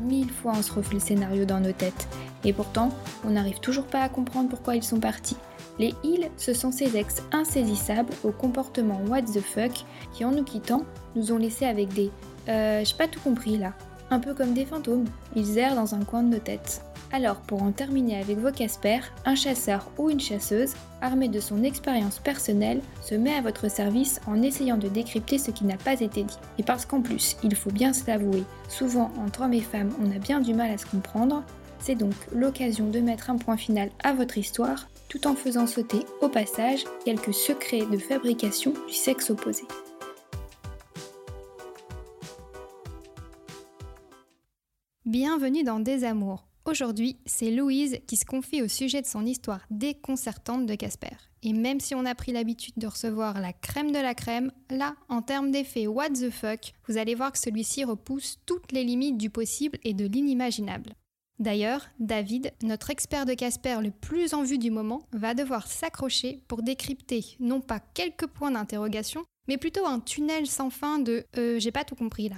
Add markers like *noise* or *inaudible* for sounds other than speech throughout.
Mille fois on se refait le scénario dans nos têtes. Et pourtant, on n'arrive toujours pas à comprendre pourquoi ils sont partis. Les ils, ce sont ces ex insaisissables au comportement what the fuck qui, en nous quittant, nous ont laissés avec des euh, j'ai pas tout compris là. Un peu comme des fantômes, ils errent dans un coin de nos têtes. Alors, pour en terminer avec vos Casper, un chasseur ou une chasseuse, armé de son expérience personnelle, se met à votre service en essayant de décrypter ce qui n'a pas été dit. Et parce qu'en plus, il faut bien se l'avouer, souvent entre hommes et femmes, on a bien du mal à se comprendre, c'est donc l'occasion de mettre un point final à votre histoire, tout en faisant sauter au passage quelques secrets de fabrication du sexe opposé. Bienvenue dans Des Amours. Aujourd'hui, c'est Louise qui se confie au sujet de son histoire déconcertante de Casper. Et même si on a pris l'habitude de recevoir la crème de la crème, là, en termes d'effet what the fuck, vous allez voir que celui-ci repousse toutes les limites du possible et de l'inimaginable. D'ailleurs, David, notre expert de Casper le plus en vue du moment, va devoir s'accrocher pour décrypter non pas quelques points d'interrogation, mais plutôt un tunnel sans fin de euh, j'ai pas tout compris là.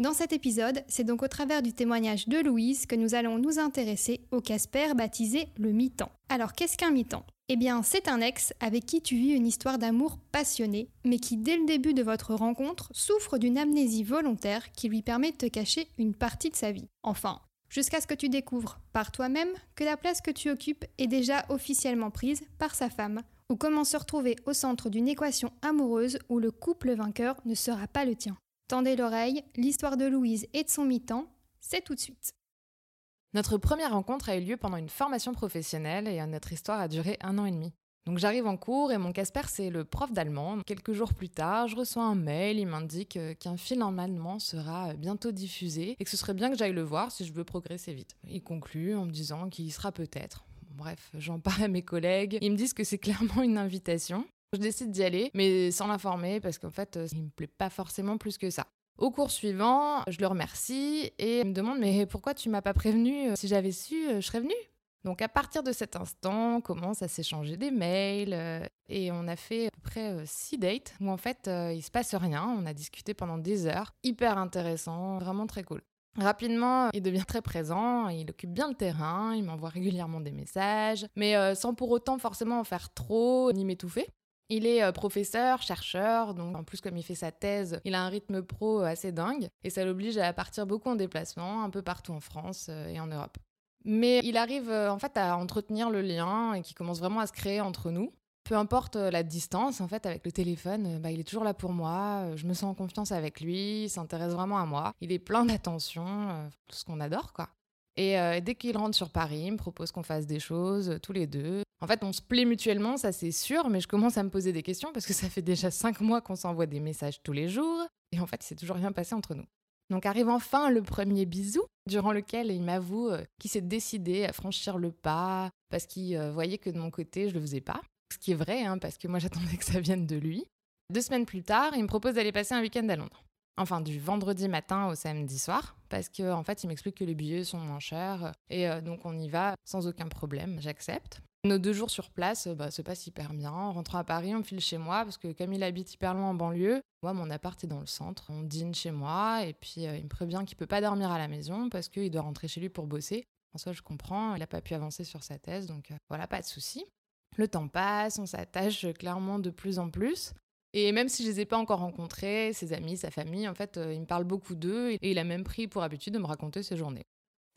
Dans cet épisode, c'est donc au travers du témoignage de Louise que nous allons nous intéresser au Casper baptisé le mi-temps. Alors qu'est-ce qu'un mi-temps? Eh bien, c'est un ex avec qui tu vis une histoire d'amour passionnée, mais qui dès le début de votre rencontre souffre d'une amnésie volontaire qui lui permet de te cacher une partie de sa vie. Enfin, jusqu'à ce que tu découvres par toi-même que la place que tu occupes est déjà officiellement prise par sa femme, ou comment se retrouver au centre d'une équation amoureuse où le couple vainqueur ne sera pas le tien. Tendez l'oreille, l'histoire de Louise et de son mi-temps, c'est tout de suite. Notre première rencontre a eu lieu pendant une formation professionnelle et notre histoire a duré un an et demi. Donc j'arrive en cours et mon Casper c'est le prof d'allemand. Quelques jours plus tard, je reçois un mail, il m'indique euh, qu'un film en allemand sera bientôt diffusé et que ce serait bien que j'aille le voir si je veux progresser vite. Il conclut en me disant qu'il y sera peut-être. Bref, j'en parle à mes collègues. Ils me disent que c'est *laughs* clairement une invitation. Je décide d'y aller, mais sans l'informer parce qu'en fait, euh, il me plaît pas forcément plus que ça. Au cours suivant, je le remercie et il me demande mais pourquoi tu m'as pas prévenu Si j'avais su, je serais venue? Donc à partir de cet instant, on commence à s'échanger des mails euh, et on a fait à peu près euh, six dates où en fait euh, il se passe rien. On a discuté pendant des heures, hyper intéressant, vraiment très cool. Rapidement, il devient très présent, il occupe bien le terrain, il m'envoie régulièrement des messages, mais sans pour autant forcément en faire trop ni m'étouffer. Il est professeur, chercheur, donc en plus comme il fait sa thèse, il a un rythme pro assez dingue et ça l'oblige à partir beaucoup en déplacement, un peu partout en France et en Europe. Mais il arrive euh, en fait à entretenir le lien et qui commence vraiment à se créer entre nous. Peu importe euh, la distance, en fait, avec le téléphone, euh, bah, il est toujours là pour moi. Je me sens en confiance avec lui, il s'intéresse vraiment à moi. Il est plein d'attention, tout ce qu'on adore, quoi. Et dès qu'il rentre sur Paris, il me propose qu'on fasse des choses tous les deux. En fait, on se plaît mutuellement, ça c'est sûr, mais je commence à me poser des questions parce que ça fait déjà cinq mois qu'on s'envoie des messages tous les jours. Et en fait, il s'est toujours rien passé entre nous. Donc arrive enfin le premier bisou, durant lequel il m'avoue euh, qu'il s'est décidé à franchir le pas parce qu'il euh, voyait que de mon côté, je le faisais pas. Ce qui est vrai, hein, parce que moi *laughs* j'attendais que ça vienne de lui. Deux semaines plus tard, il me propose d'aller passer un week-end à Londres. Enfin, du vendredi matin au samedi soir, parce qu'en en fait, il m'explique que les billets sont moins chers, et euh, donc on y va sans aucun problème, j'accepte. Nos deux jours sur place bah, se passent hyper bien. En rentrant à Paris, on file chez moi parce que comme il habite hyper loin en banlieue, moi mon appart est dans le centre. On dîne chez moi et puis euh, il me prévient qu'il peut pas dormir à la maison parce qu'il doit rentrer chez lui pour bosser. En soi, je comprends, il n'a pas pu avancer sur sa thèse, donc euh, voilà, pas de souci. Le temps passe, on s'attache clairement de plus en plus. Et même si je les ai pas encore rencontrés, ses amis, sa famille, en fait, euh, il me parle beaucoup d'eux et il a même pris pour habitude de me raconter ses journées.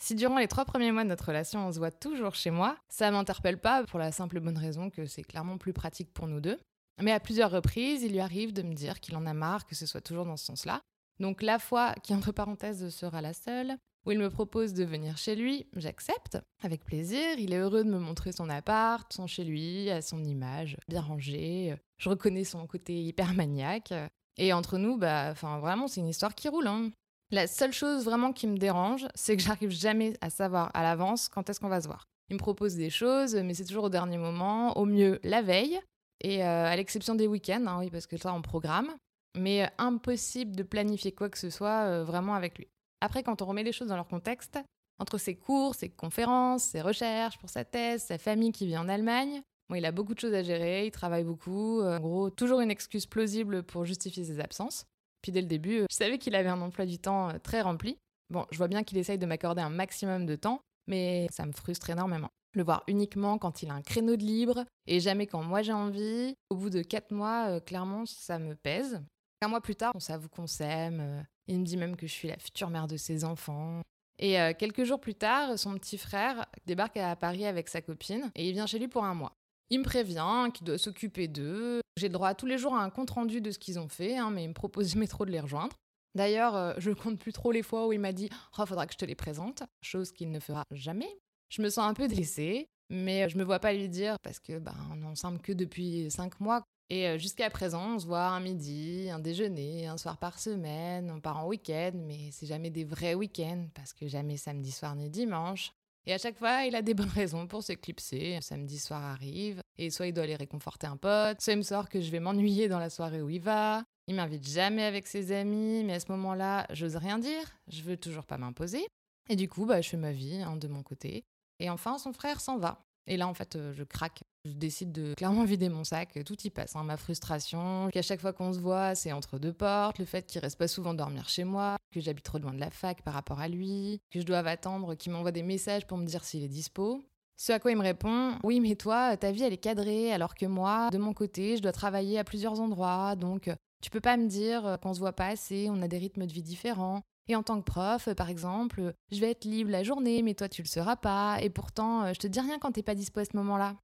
Si durant les trois premiers mois de notre relation, on se voit toujours chez moi, ça m'interpelle pas pour la simple bonne raison que c'est clairement plus pratique pour nous deux. Mais à plusieurs reprises, il lui arrive de me dire qu'il en a marre que ce soit toujours dans ce sens-là. Donc la fois qui, entre parenthèses, sera la seule, où il me propose de venir chez lui, j'accepte, avec plaisir. Il est heureux de me montrer son appart, son chez lui, à son image, bien rangé. Je reconnais son côté hyper maniaque. Et entre nous, bah, enfin, vraiment, c'est une histoire qui roule. Hein. La seule chose vraiment qui me dérange, c'est que j'arrive jamais à savoir à l'avance quand est-ce qu'on va se voir. Il me propose des choses, mais c'est toujours au dernier moment, au mieux la veille, et euh, à l'exception des week-ends, hein, oui, parce que ça, on programme. Mais euh, impossible de planifier quoi que ce soit euh, vraiment avec lui. Après, quand on remet les choses dans leur contexte, entre ses cours, ses conférences, ses recherches pour sa thèse, sa famille qui vit en Allemagne, bon, il a beaucoup de choses à gérer, il travaille beaucoup. en gros, toujours une excuse plausible pour justifier ses absences. Puis dès le début, je savais qu'il avait un emploi du temps très rempli. Bon, je vois bien qu'il essaye de m'accorder un maximum de temps, mais ça me frustre énormément. Le voir uniquement quand il a un créneau de libre et jamais quand moi j'ai envie. Au bout de quatre mois, euh, clairement, ça me pèse. Un mois plus tard, on s'avoue qu'on s'aime. Euh, il me dit même que je suis la future mère de ses enfants. Et euh, quelques jours plus tard, son petit frère débarque à Paris avec sa copine et il vient chez lui pour un mois. Il me prévient qu'il doit s'occuper d'eux. J'ai le droit tous les jours à un compte rendu de ce qu'ils ont fait, hein, mais il me propose jamais trop de les rejoindre. D'ailleurs, euh, je compte plus trop les fois où il m'a dit Oh, faudra que je te les présente, chose qu'il ne fera jamais. Je me sens un peu délaissée, mais je me vois pas lui dire parce que ben, on est que depuis cinq mois. Et euh, jusqu'à présent, on se voit un midi, un déjeuner, un soir par semaine, on part en week-end, mais c'est jamais des vrais week-ends parce que jamais samedi soir ni dimanche. Et à chaque fois, il a des bonnes raisons pour s'éclipser. Samedi soir arrive, et soit il doit aller réconforter un pote, soit il me sort que je vais m'ennuyer dans la soirée où il va, il m'invite jamais avec ses amis, mais à ce moment-là, j'ose rien dire, je veux toujours pas m'imposer. Et du coup, bah, je fais ma vie hein, de mon côté. Et enfin, son frère s'en va. Et là, en fait, euh, je craque. Je décide de clairement vider mon sac. Tout y passe. Hein. ma frustration, qu'à chaque fois qu'on se voit, c'est entre deux portes. Le fait qu'il reste pas souvent dormir chez moi. Que j'habite trop loin de la fac par rapport à lui. Que je dois attendre qu'il m'envoie des messages pour me dire s'il est dispo. Ce à quoi il me répond Oui, mais toi, ta vie, elle est cadrée, alors que moi, de mon côté, je dois travailler à plusieurs endroits. Donc, tu peux pas me dire qu'on se voit pas assez, on a des rythmes de vie différents. Et en tant que prof, par exemple, je vais être libre la journée, mais toi tu le seras pas, et pourtant je te dis rien quand t'es pas dispo à ce moment-là.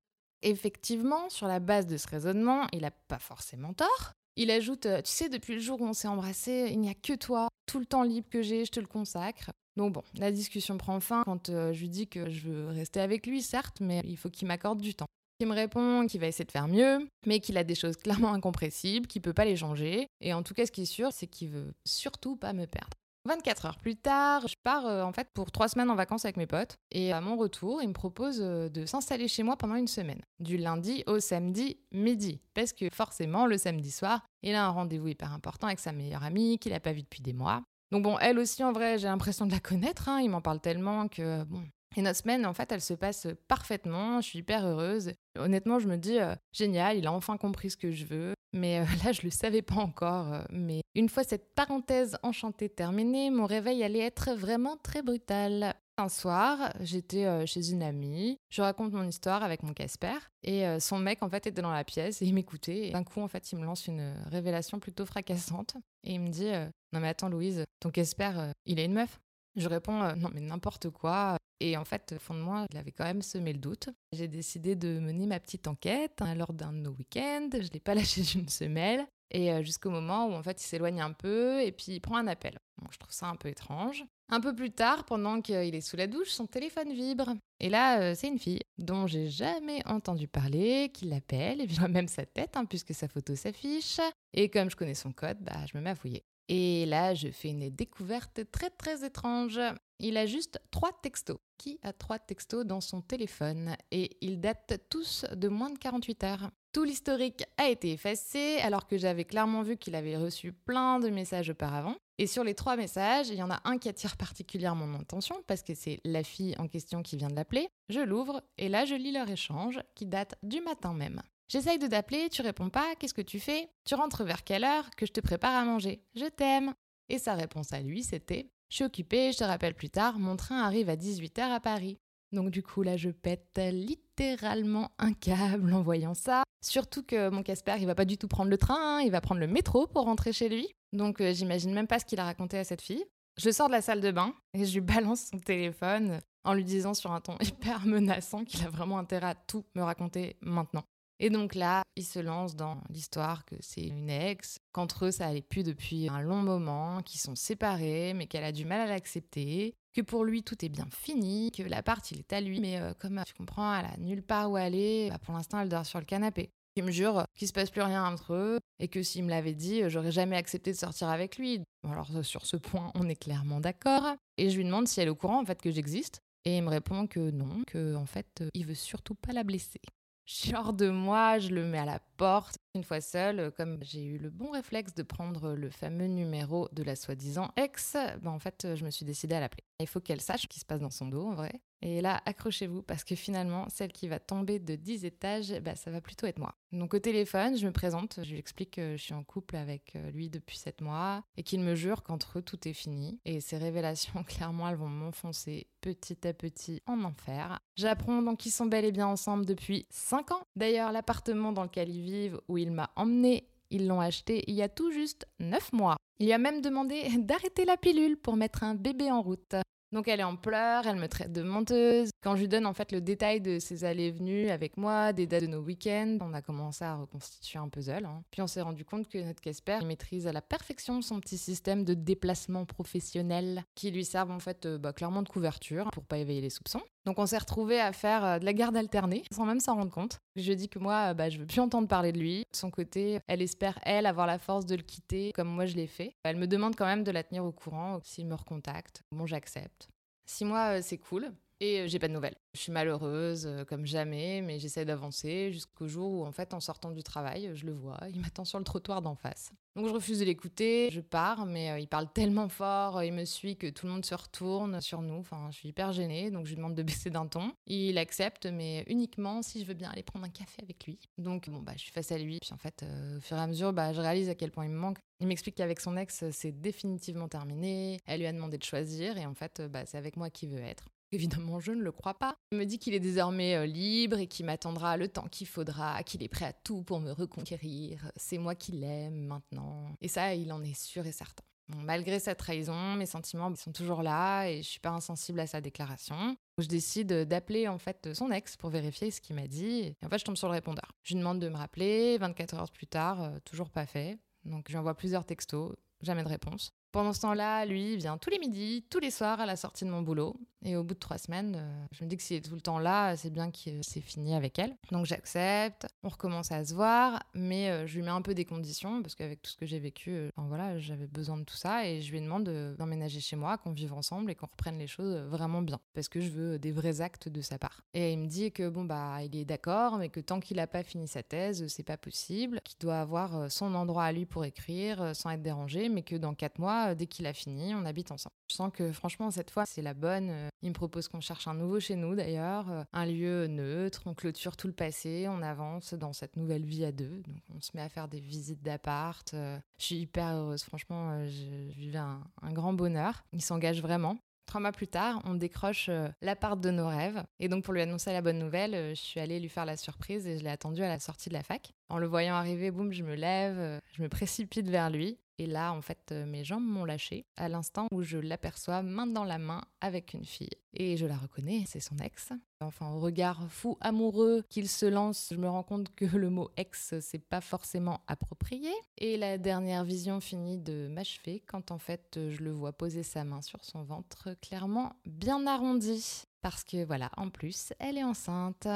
Effectivement, sur la base de ce raisonnement, il a pas forcément tort. Il ajoute Tu sais, depuis le jour où on s'est embrassé, il n'y a que toi. Tout le temps libre que j'ai, je te le consacre. Donc bon, la discussion prend fin quand je lui dis que je veux rester avec lui, certes, mais il faut qu'il m'accorde du temps. Il me répond qu'il va essayer de faire mieux, mais qu'il a des choses clairement *laughs* incompressibles, qu'il peut pas les changer. Et en tout cas, ce qui est sûr, c'est qu'il veut surtout pas me perdre. 24 heures plus tard, je pars euh, en fait pour trois semaines en vacances avec mes potes. Et à mon retour, il me propose euh, de s'installer chez moi pendant une semaine, du lundi au samedi midi. Parce que forcément, le samedi soir, il a un rendez-vous hyper important avec sa meilleure amie qu'il n'a pas vue depuis des mois. Donc bon, elle aussi, en vrai, j'ai l'impression de la connaître. Hein. Il m'en parle tellement que bon, et notre semaine, en fait, elle se passe parfaitement. Je suis hyper heureuse. Honnêtement, je me dis, euh, génial, il a enfin compris ce que je veux. Mais euh, *laughs* là, je ne le savais pas encore. Euh, mais une fois cette parenthèse enchantée terminée, mon réveil allait être vraiment très brutal. Un soir, j'étais chez une amie, je raconte mon histoire avec mon Casper, et son mec, en fait, était dans la pièce et il m'écoutait. D'un coup, en fait, il me lance une révélation plutôt fracassante. Et il me dit Non, mais attends, Louise, ton Casper, il est une meuf je réponds non mais n'importe quoi. Et en fait, au fond de moi, il avait quand même semé le doute. J'ai décidé de mener ma petite enquête hein, lors d'un de nos week-ends. Je ne l'ai pas *laughs* lâché d'une semelle. Et euh, jusqu'au moment où en fait il s'éloigne un peu et puis il prend un appel. Donc je trouve ça un peu étrange. Un peu plus tard, pendant qu'il est sous la douche, son téléphone vibre. Et là, euh, c'est une fille dont j'ai jamais entendu parler, qui l'appelle, et vois *laughs* même sa tête, hein, puisque sa photo s'affiche. Et comme je connais son code, bah, je me mets. Et là, je fais une découverte très très étrange. Il a juste trois textos. Qui a trois textos dans son téléphone? Et ils datent tous de moins de 48 heures. Tout l'historique a été effacé alors que j'avais clairement vu qu'il avait reçu plein de messages auparavant. Et sur les trois messages, il y en a un qui attire particulièrement mon attention parce que c'est la fille en question qui vient de l'appeler. Je l'ouvre et là je lis leur échange qui date du matin même. J'essaye de t'appeler, tu réponds pas, qu'est-ce que tu fais? Tu rentres vers quelle heure? Que je te prépare à manger. Je t'aime. Et sa réponse à lui, c'était Je suis occupée, je te rappelle plus tard, mon train arrive à 18h à Paris. Donc du coup là je pète littéralement un câble en voyant ça. Surtout que mon Casper il va pas du tout prendre le train, hein, il va prendre le métro pour rentrer chez lui. Donc euh, j'imagine même pas ce qu'il a raconté à cette fille. Je sors de la salle de bain et je lui balance son téléphone en lui disant sur un ton *laughs* hyper menaçant qu'il a vraiment intérêt à tout me raconter maintenant. Et donc là, il se lance dans l'histoire que c'est une ex, qu'entre eux ça allait plus depuis un long moment, qu'ils sont séparés, mais qu'elle a du mal à l'accepter, que pour lui tout est bien fini, que l'appart il est à lui, mais euh, comme tu comprends, elle a nulle part où aller, bah, pour l'instant elle dort sur le canapé. Il me jure qu'il se passe plus rien entre eux et que s'il me l'avait dit, j'aurais jamais accepté de sortir avec lui. Alors sur ce point, on est clairement d'accord. Et je lui demande si elle est au courant en fait que j'existe Et il me répond que non, que en fait, il veut surtout pas la blesser. Genre de moi, je le mets à la porte. Une fois seule, comme j'ai eu le bon réflexe de prendre le fameux numéro de la soi-disant ex, ben en fait, je me suis décidée à l'appeler. Il faut qu'elle sache ce qui se passe dans son dos, en vrai. Et là, accrochez-vous, parce que finalement, celle qui va tomber de 10 étages, bah, ça va plutôt être moi. Donc au téléphone, je me présente, je lui explique que je suis en couple avec euh, lui depuis 7 mois, et qu'il me jure qu'entre eux, tout est fini. Et ces révélations, *laughs* clairement, elles vont m'enfoncer petit à petit en enfer. J'apprends donc qu'ils sont bel et bien ensemble depuis 5 ans. D'ailleurs, l'appartement dans lequel ils où il m'a emmené, ils l'ont acheté il y a tout juste 9 mois. Il lui a même demandé *laughs* d'arrêter la pilule pour mettre un bébé en route. Donc elle est en pleurs, elle me traite de menteuse. Quand je lui donne en fait le détail de ses allées et venues avec moi, des dates de nos week-ends, on a commencé à reconstituer un puzzle. Hein. Puis on s'est rendu compte que notre Casper maîtrise à la perfection son petit système de déplacement professionnel qui lui servent en fait euh, bah, clairement de couverture pour pas éveiller les soupçons. Donc on s'est retrouvé à faire euh, de la garde alternée sans même s'en rendre compte. Je dit que moi, bah, je veux plus entendre parler de lui. De son côté, elle espère, elle, avoir la force de le quitter comme moi je l'ai fait. Elle me demande quand même de la tenir au courant s'il me recontacte. Bon, j'accepte. Six mois, euh, c'est cool. Et j'ai pas de nouvelles. Je suis malheureuse comme jamais, mais j'essaie d'avancer jusqu'au jour où, en fait, en sortant du travail, je le vois, il m'attend sur le trottoir d'en face. Donc je refuse de l'écouter, je pars, mais il parle tellement fort, il me suit que tout le monde se retourne sur nous. Enfin, je suis hyper gênée, donc je lui demande de baisser d'un ton. Il accepte, mais uniquement si je veux bien aller prendre un café avec lui. Donc bon, bah, je suis face à lui, puis en fait, au fur et à mesure, bah, je réalise à quel point il me manque. Il m'explique qu'avec son ex, c'est définitivement terminé. Elle lui a demandé de choisir, et en fait, bah, c'est avec moi qu'il veut être. Évidemment, je ne le crois pas. Il me dit qu'il est désormais euh, libre et qu'il m'attendra le temps qu'il faudra, qu'il est prêt à tout pour me reconquérir. C'est moi qui l'aime maintenant. Et ça, il en est sûr et certain. malgré cette trahison, mes sentiments sont toujours là et je suis pas insensible à sa déclaration. Je décide d'appeler en fait son ex pour vérifier ce qu'il m'a dit. Et en fait, je tombe sur le répondeur. Je lui demande de me rappeler. 24 heures plus tard, euh, toujours pas fait. Donc, je lui envoie plusieurs textos. Jamais de réponse. Pendant ce temps-là, lui, il vient tous les midis, tous les soirs à la sortie de mon boulot. Et au bout de trois semaines, euh, je me dis que s'il est tout le temps là, c'est bien que c'est fini avec elle. Donc j'accepte, on recommence à se voir, mais euh, je lui mets un peu des conditions parce qu'avec tout ce que j'ai vécu, euh, voilà, j'avais besoin de tout ça et je lui demande d'emménager chez moi, qu'on vive ensemble et qu'on reprenne les choses vraiment bien parce que je veux des vrais actes de sa part. Et il me dit que bon bah il est d'accord, mais que tant qu'il n'a pas fini sa thèse, c'est pas possible, qu'il doit avoir son endroit à lui pour écrire sans être dérangé, mais que dans quatre mois euh, dès qu'il a fini, on habite ensemble. Je sens que franchement, cette fois, c'est la bonne. Euh, il me propose qu'on cherche un nouveau chez nous d'ailleurs, euh, un lieu neutre, on clôture tout le passé, on avance dans cette nouvelle vie à deux. Donc on se met à faire des visites d'appart. Je suis hyper heureuse, franchement, je vivais un, un grand bonheur. Il s'engage vraiment. Trois mois plus tard, on décroche l'appart de nos rêves. Et donc, pour lui annoncer la bonne nouvelle, je suis allée lui faire la surprise et je l'ai attendu à la sortie de la fac. En le voyant arriver, boum, je me lève, je me précipite vers lui. Et là, en fait, euh, mes jambes m'ont lâché à l'instant où je l'aperçois main dans la main avec une fille. Et je la reconnais, c'est son ex. Enfin, au regard fou amoureux qu'il se lance, je me rends compte que le mot ex, c'est pas forcément approprié. Et la dernière vision finit de m'achever quand en fait je le vois poser sa main sur son ventre, clairement bien arrondi. Parce que voilà, en plus, elle est enceinte.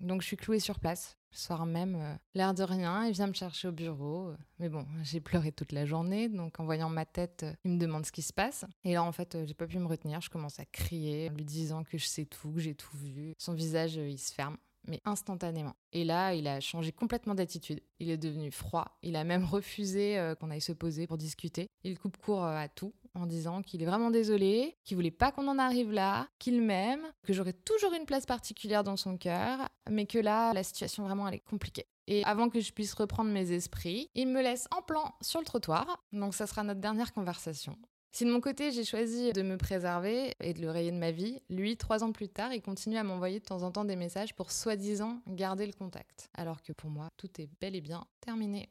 Donc je suis clouée sur place. Le soir même, euh, l'air de rien, il vient me chercher au bureau. Mais bon, j'ai pleuré toute la journée, donc en voyant ma tête, euh, il me demande ce qui se passe. Et là, en fait, euh, j'ai pas pu me retenir. Je commence à crier, en lui disant que je sais tout, que j'ai tout vu. Son visage, il se ferme mais instantanément. Et là, il a changé complètement d'attitude. Il est devenu froid. Il a même refusé qu'on aille se poser pour discuter. Il coupe court à tout en disant qu'il est vraiment désolé, qu'il voulait pas qu'on en arrive là, qu'il m'aime, que j'aurais toujours une place particulière dans son cœur, mais que là, la situation vraiment elle est compliquée. Et avant que je puisse reprendre mes esprits, il me laisse en plan sur le trottoir. Donc ça sera notre dernière conversation. Si de mon côté j'ai choisi de me préserver et de le rayer de ma vie, lui, trois ans plus tard, il continue à m'envoyer de temps en temps des messages pour soi-disant garder le contact. Alors que pour moi, tout est bel et bien terminé.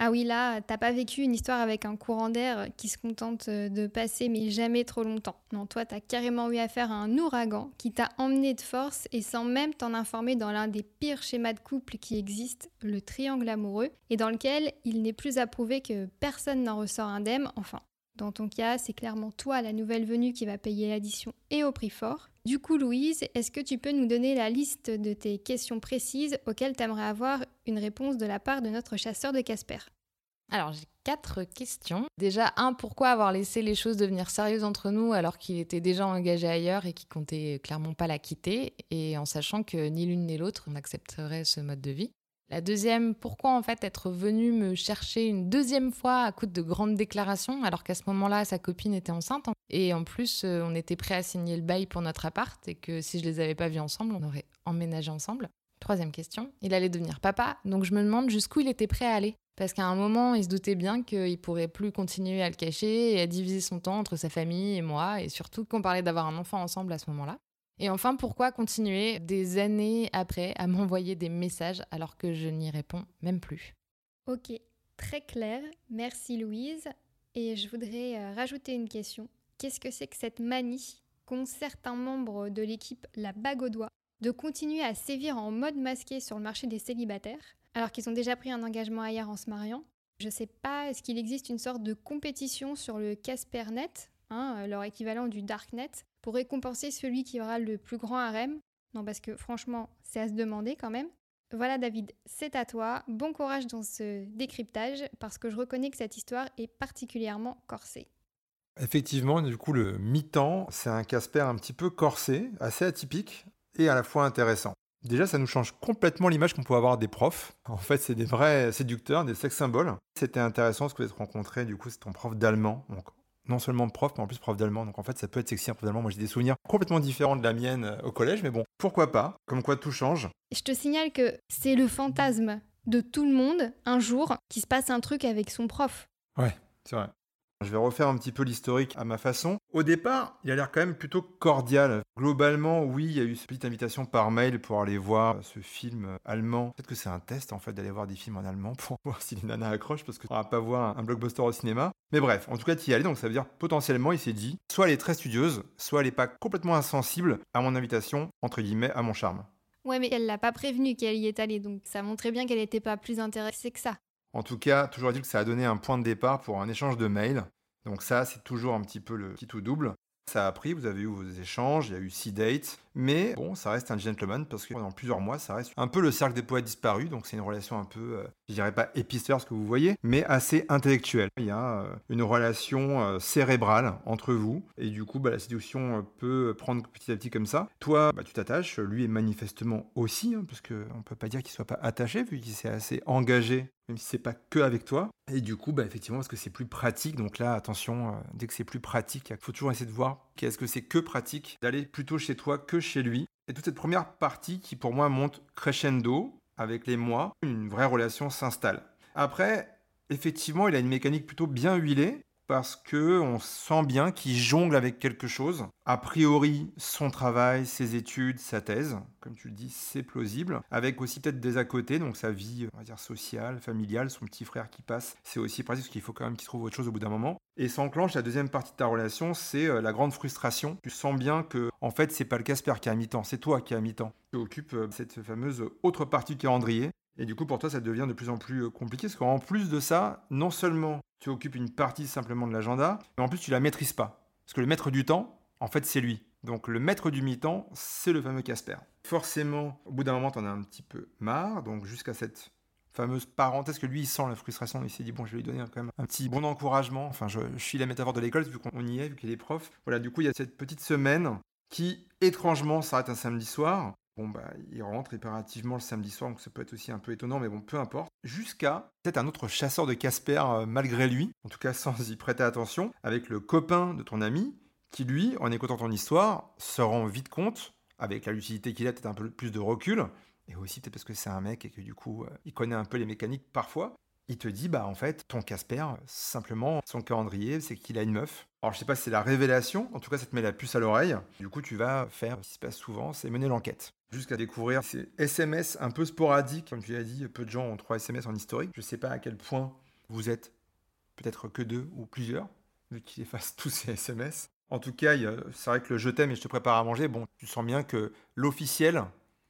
Ah oui, là, t'as pas vécu une histoire avec un courant d'air qui se contente de passer, mais jamais trop longtemps. Non, toi, t'as carrément eu affaire à un ouragan qui t'a emmené de force et sans même t'en informer dans l'un des pires schémas de couple qui existent, le triangle amoureux, et dans lequel il n'est plus à prouver que personne n'en ressort indemne, enfin. Dans ton cas, c'est clairement toi, la nouvelle venue, qui va payer l'addition et au prix fort. Du coup, Louise, est-ce que tu peux nous donner la liste de tes questions précises auxquelles tu aimerais avoir une réponse de la part de notre chasseur de Casper? Alors, j'ai quatre questions. Déjà, un, pourquoi avoir laissé les choses devenir sérieuses entre nous alors qu'il était déjà engagé ailleurs et qu'il comptait clairement pas la quitter, et en sachant que ni l'une ni l'autre n'accepterait ce mode de vie. La deuxième, pourquoi en fait être venu me chercher une deuxième fois à coup de grandes déclarations alors qu'à ce moment-là sa copine était enceinte et en plus euh, on était prêt à signer le bail pour notre appart et que si je les avais pas vus ensemble on aurait emménagé ensemble. Troisième question, il allait devenir papa donc je me demande jusqu'où il était prêt à aller. Parce qu'à un moment, il se doutait bien qu'il pourrait plus continuer à le cacher et à diviser son temps entre sa famille et moi, et surtout qu'on parlait d'avoir un enfant ensemble à ce moment-là. Et enfin, pourquoi continuer des années après à m'envoyer des messages alors que je n'y réponds même plus? Ok, très clair. Merci Louise. Et je voudrais euh, rajouter une question. Qu'est-ce que c'est que cette manie qu'ont certains membres de l'équipe La Bague de continuer à sévir en mode masqué sur le marché des célibataires alors qu'ils ont déjà pris un engagement ailleurs en se mariant? Je sais pas, est-ce qu'il existe une sorte de compétition sur le Caspernet, hein, euh, leur équivalent du Darknet, pour récompenser celui qui aura le plus grand harem. Non, parce que franchement, c'est à se demander quand même. Voilà David, c'est à toi. Bon courage dans ce décryptage parce que je reconnais que cette histoire est particulièrement corsée. Effectivement, du coup, le mi-temps, c'est un Casper un petit peu corsé, assez atypique et à la fois intéressant. Déjà, ça nous change complètement l'image qu'on peut avoir des profs. En fait, c'est des vrais séducteurs, des sex symboles. C'était intéressant ce que vous êtes rencontré, du coup, c'est ton prof d'allemand. Donc, non seulement prof, mais en plus prof d'allemand. Donc en fait, ça peut être sexy un prof d'allemand. Moi, j'ai des souvenirs complètement différents de la mienne euh, au collège, mais bon, pourquoi pas? Comme quoi tout change. Je te signale que c'est le fantasme de tout le monde, un jour, qui se passe un truc avec son prof. Ouais, c'est vrai. Je vais refaire un petit peu l'historique à ma façon. Au départ, il a l'air quand même plutôt cordial. Globalement, oui, il y a eu cette petite invitation par mail pour aller voir ce film allemand. Peut-être que c'est un test en fait d'aller voir des films en allemand pour *laughs* voir si les nanas accrochent parce qu'on va pas voir un blockbuster au cinéma. Mais bref, en tout cas, tu y allais, donc ça veut dire potentiellement, il s'est dit, soit elle est très studieuse, soit elle n'est pas complètement insensible à mon invitation, entre guillemets, à mon charme. Ouais, mais elle l'a pas prévenu qu'elle y est allée, donc ça montrait bien qu'elle n'était pas plus intéressée que ça. En tout cas, toujours est-il que ça a donné un point de départ pour un échange de mails. Donc ça, c'est toujours un petit peu le petit ou double. Ça a pris, vous avez eu vos échanges, il y a eu six dates, mais bon, ça reste un gentleman parce que pendant plusieurs mois, ça reste un peu le cercle des poètes disparus, donc c'est une relation un peu, euh, je dirais pas épistère ce que vous voyez, mais assez intellectuelle. Il y a euh, une relation euh, cérébrale entre vous, et du coup, bah, la séduction peut prendre petit à petit comme ça. Toi, bah, tu t'attaches, lui est manifestement aussi, hein, parce qu'on ne peut pas dire qu'il soit pas attaché, vu qu'il s'est assez engagé même si c'est pas que avec toi. Et du coup, bah, effectivement, parce que c'est plus pratique. Donc là, attention, dès que c'est plus pratique, il faut toujours essayer de voir qu'est-ce que c'est que pratique d'aller plutôt chez toi que chez lui? Et toute cette première partie qui pour moi monte crescendo avec les mois, une vraie relation s'installe. Après, effectivement, il a une mécanique plutôt bien huilée parce que on sent bien qu'il jongle avec quelque chose. A priori, son travail, ses études, sa thèse, comme tu le dis, c'est plausible. Avec aussi peut-être des à côté, donc sa vie, sociale, familiale, son petit frère qui passe, c'est aussi pratique parce qu'il faut quand même qu'il trouve autre chose au bout d'un moment. Et s'enclenche la deuxième partie de ta relation, c'est euh, la grande frustration. Tu sens bien que, en fait, c'est pas le Casper qui a mi-temps, c'est toi qui as mi-temps. Tu occupes euh, cette fameuse autre partie du calendrier. Et du coup, pour toi, ça devient de plus en plus euh, compliqué parce qu'en plus de ça, non seulement tu occupes une partie simplement de l'agenda, mais en plus tu la maîtrises pas. Parce que le maître du temps, en fait, c'est lui. Donc le maître du mi-temps, c'est le fameux Casper. Forcément, au bout d'un moment, tu en as un petit peu marre, donc jusqu'à cette fameuse parenthèse que lui, il sent la frustration, il s'est dit, bon, je vais lui donner quand même un petit bon encouragement. Enfin, je, suis la métaphore de l'école, vu qu'on y est, vu qu'il est prof. Voilà, du coup, il y a cette petite semaine qui, étrangement, s'arrête un samedi soir. Bon, bah, il rentre impérativement le samedi soir, donc ça peut être aussi un peu étonnant, mais bon, peu importe. Jusqu'à peut-être un autre chasseur de Casper, euh, malgré lui, en tout cas *laughs* sans y prêter attention, avec le copain de ton ami, qui lui, en écoutant ton histoire, se rend vite compte, avec la lucidité qu'il a, peut-être un peu plus de recul, et aussi peut-être parce que c'est un mec et que du coup, euh, il connaît un peu les mécaniques parfois, il te dit, bah en fait, ton Casper, simplement, son calendrier, c'est qu'il a une meuf. Alors je sais pas si c'est la révélation, en tout cas ça te met la puce à l'oreille. Du coup, tu vas faire ce qui se passe souvent, c'est mener l'enquête. Jusqu'à découvrir ces SMS un peu sporadiques, comme tu l'as dit, peu de gens ont trois SMS en historique. Je sais pas à quel point vous êtes peut-être que deux ou plusieurs, vu qu'ils effacent tous ces SMS. En tout cas, c'est vrai que le je t'aime et je te prépare à manger, bon, tu sens bien que l'officiel,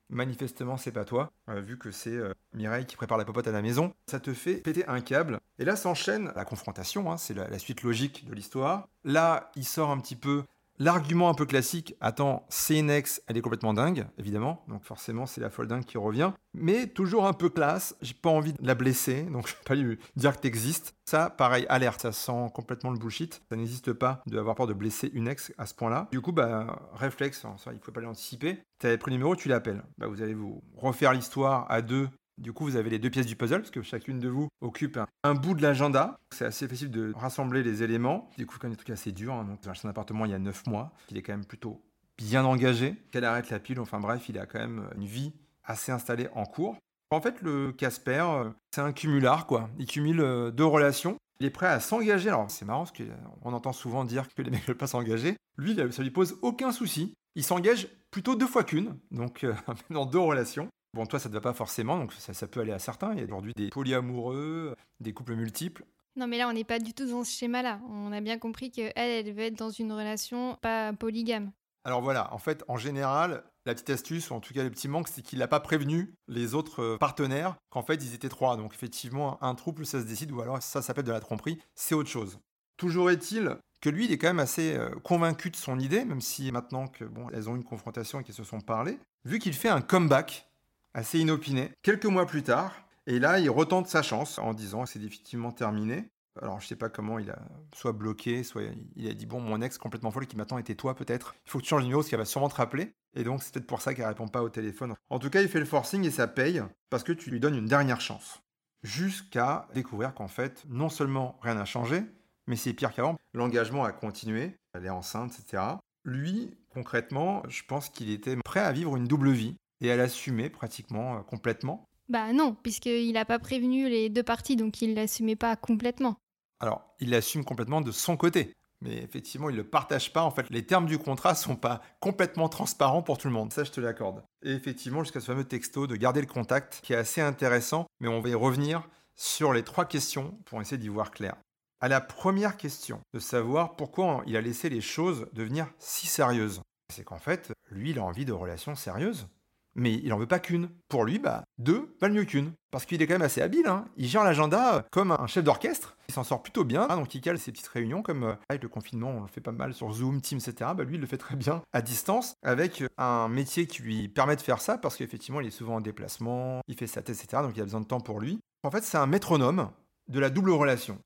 manifestement c'est pas toi, euh, vu que c'est euh, Mireille qui prépare la popote à la maison. Ça te fait péter un câble. Et là s'enchaîne la confrontation, hein, c'est la, suite logique de l'histoire. Là, il sort un petit peu L'argument un peu classique, attends, ex, elle est complètement dingue, évidemment, donc forcément c'est la folle dingue qui revient, mais toujours un peu classe, j'ai pas envie de la blesser, donc *laughs* je vais pas lui dire que t'existes. Ça, pareil, alerte, ça sent complètement le bullshit, ça n'existe pas d'avoir peur de blesser une ex à ce point-là. Du coup, bah, réflexe, ça, il faut pas l'anticiper, t'avais pris le numéro, tu l'appelles. Bah, vous allez vous refaire l'histoire à deux du coup, vous avez les deux pièces du puzzle, parce que chacune de vous occupe un, bout de l'agenda. C'est assez facile de rassembler les éléments. Du coup, quand même des trucs assez durs. Hein. Donc, j'ai acheté un appartement il y a 9 mois. Il est quand même plutôt bien engagé. Qu'elle arrête la pile. Enfin bref, il a quand même une vie assez installée en cours. En fait, le Casper, euh, c'est un cumulard, quoi. Il cumule euh, deux relations. Il est prêt à s'engager. Alors, c'est marrant, parce qu'on entend souvent dire que les mecs ne veulent pas s'engager. Lui, ça lui pose aucun souci. Il s'engage plutôt deux fois qu'une, donc euh, *laughs* dans deux relations. Bon, toi, ça ne te va pas forcément, donc ça, peut aller à certains. Il y a aujourd'hui des polyamoureux, des couples multiples. Non, mais là, on n'est pas du tout dans ce schéma-là. On a bien compris qu'elle, elle veut être dans une relation pas polygame. Alors voilà, en fait, en général, la petite astuce, ou en tout cas le petit manque, c'est qu'il n'a pas prévenu les autres euh, partenaires qu'en fait, ils étaient trois. Donc effectivement, un trouble, ça se décide, ou alors ça s'appelle de la tromperie, c'est autre chose. Toujours est-il que lui, il est quand même assez euh, convaincu de son idée, même si maintenant que bon, elles ont une confrontation et qu'elles se sont parlé, vu qu'il fait un comeback assez inopiné. Quelques mois plus tard, et là, il retente sa chance en disant c'est définitivement terminé. Alors, je sais pas comment il a soit bloqué, soit il a dit Bon, mon ex complètement folle qui m'attend était toi, peut-être. Il faut que tu changes de numéro parce qu'elle va sûrement te rappeler. Et donc, c'est peut-être pour ça qu'elle répond pas au téléphone. En tout cas, il fait le forcing et ça paye parce que tu lui donnes une dernière chance. Jusqu'à découvrir qu'en fait, non seulement rien n'a changé, mais c'est pire qu'avant. L'engagement a continué, elle est enceinte, etc. Lui, concrètement, je pense qu'il était prêt à vivre une double vie et à l'assumer pratiquement euh, complètement Bah non, puisqu'il n'a pas prévenu les deux parties, donc il ne l'assumait pas complètement. Alors, il l'assume complètement de son côté. Mais effectivement, il ne le partage pas. En fait, les termes du contrat sont pas complètement transparents pour tout le monde. Ça, je te l'accorde. Et effectivement, jusqu'à ce fameux texto de garder le contact, qui est assez intéressant, mais on va y revenir sur les trois questions pour essayer d'y voir clair. À la première question, de savoir pourquoi il a laissé les choses devenir si sérieuses. C'est qu'en fait, lui, il a envie de relations sérieuses mais il n'en veut pas qu'une. Pour lui, bah, deux valent mieux qu'une. Parce qu'il est quand même assez habile, hein. il gère l'agenda comme un chef d'orchestre, il s'en sort plutôt bien, hein. donc il cale ses petites réunions, comme euh, avec le confinement, on le fait pas mal sur Zoom, Teams, etc. Bah, lui, il le fait très bien à distance, avec un métier qui lui permet de faire ça, parce qu'effectivement, il est souvent en déplacement, il fait sa tête, etc. Donc il a besoin de temps pour lui. En fait, c'est un métronome de la double relation.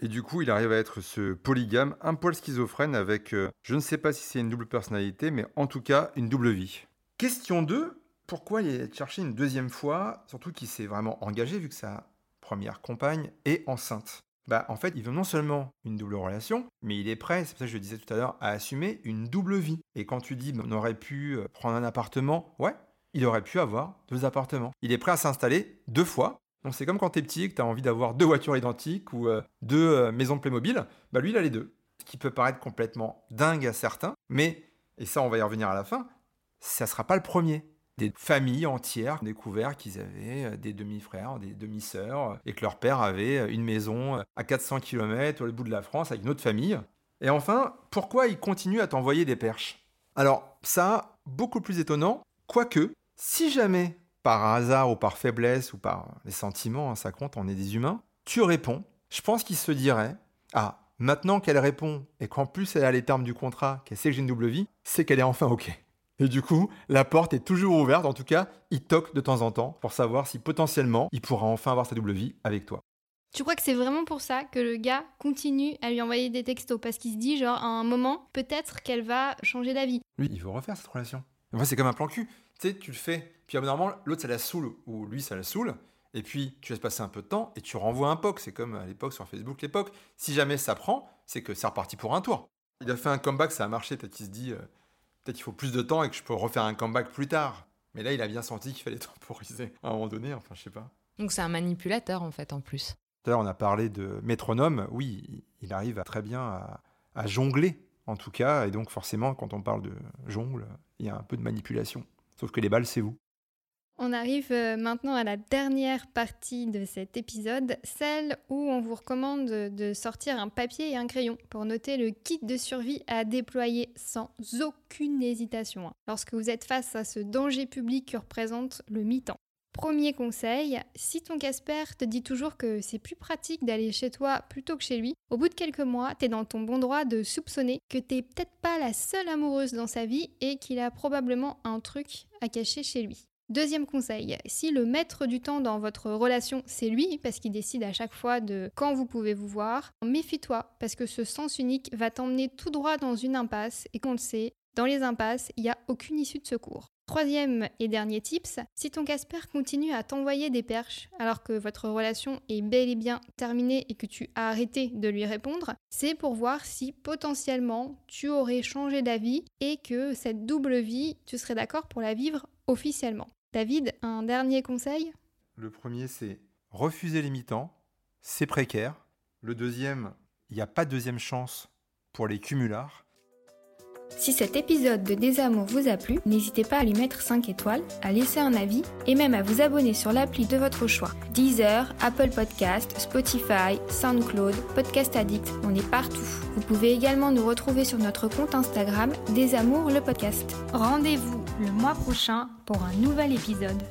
Et du coup, il arrive à être ce polygame, un poil schizophrène avec, euh, je ne sais pas si c'est une double personnalité, mais en tout cas, une double vie. Question 2, pourquoi il est cherché une deuxième fois, surtout qu'il s'est vraiment engagé vu que sa première compagne est enceinte bah, en fait, il veut non seulement une double relation, mais il est prêt, c'est pour ça que je disais tout à l'heure, à assumer une double vie. Et quand tu dis on aurait pu euh, prendre un appartement, ouais, il aurait pu avoir deux appartements. Il est prêt à s'installer deux fois. Donc c'est comme quand t'es petit et que t'as envie d'avoir deux voitures identiques ou euh, deux euh, maisons Playmobil, bah lui il a les deux. Ce qui peut paraître complètement dingue à certains, mais, et ça on va y revenir à la fin, ça sera pas le premier des familles entières ont découvert qu'ils avaient euh, des demi-frères, des demi-sœurs, et que leur père avait euh, une maison euh, à 400 km au bout de la France avec une autre famille. Et enfin, pourquoi ils continuent à t'envoyer des perches? Alors, ça, beaucoup plus étonnant, quoique, si jamais, par hasard ou par faiblesse ou par les sentiments, hein, ça compte, on est des humains, tu réponds, je pense qu'ils se diraient, ah, maintenant qu'elle répond et qu'en plus elle a les termes du contrat, qu'elle sait que j'ai une double vie, c'est qu'elle est enfin OK. Et du coup, la porte est toujours ouverte. En tout cas, il toque de temps en temps pour savoir si potentiellement il pourra enfin avoir sa double vie avec toi. Tu crois que c'est vraiment pour ça que le gars continue à lui envoyer des textos? Parce qu'il se dit, genre, à un moment, peut-être qu'elle va changer d'avis. Lui, il veut refaire cette relation. Enfin, c'est comme un plan cul. Tu sais, tu le fais. Puis, normalement, l'autre, ça la saoule. Ou lui, ça la saoule. Et puis, tu laisses passer un peu de temps et tu renvoies un POC. C'est comme à l'époque sur Facebook, l'époque. Si jamais ça prend, c'est que c'est reparti pour un tour. Il a fait un comeback, ça a marché. Peut-être qu'il se dit, euh, peut-être qu'il faut plus de temps et que je peux refaire un comeback plus tard. Mais là, il a bien senti qu'il fallait *laughs* temporiser à un moment donné, enfin, je sais pas. Donc c'est un manipulateur, en fait, en plus. Tout à l'heure, on a parlé de métronome. Oui, il arrive très bien à, jongler, en tout cas. Et donc, forcément, quand on parle de jongle, il y a un peu de manipulation. Sauf que les balles, c'est vous. On arrive euh, maintenant à la dernière partie de cet épisode, celle où on vous recommande de sortir un papier et un crayon pour noter le kit de survie à déployer sans aucune hésitation hein, lorsque vous êtes face à ce danger public que représente le mi-temps. Premier conseil, si ton Casper te dit toujours que c'est plus pratique d'aller chez toi plutôt que chez lui, au bout de quelques mois, t'es dans ton bon droit de soupçonner que t'es peut-être pas la seule amoureuse dans sa vie et qu'il a probablement un truc à cacher chez lui. Deuxième conseil, si le maître du temps dans votre relation, c'est lui, parce qu'il décide à chaque fois de quand vous pouvez vous voir, méfie-toi, parce que ce sens unique va t'emmener tout droit dans une impasse, et qu'on le sait, dans les impasses, il n'y a aucune issue de secours. Troisième et dernier tips, si ton Casper continue à t'envoyer des perches alors que votre relation est bel et bien terminée et que tu as arrêté de lui répondre, c'est pour voir si potentiellement tu aurais changé d'avis et que cette double vie, tu serais d'accord pour la vivre officiellement. David, un dernier conseil? Le premier, c'est refuser les mi-temps, c'est précaire. Le deuxième, il n'y a pas de deuxième chance pour les cumulards. Si cet épisode de Désamour vous a plu, n'hésitez pas à lui mettre 5 étoiles, à laisser un avis et même à vous abonner sur l'appli de votre choix. Deezer, Apple Podcast, Spotify, SoundCloud, Podcast Addict, on est partout. Vous pouvez également nous retrouver sur notre compte Instagram Désamour le podcast. Rendez-vous le mois prochain pour un nouvel épisode.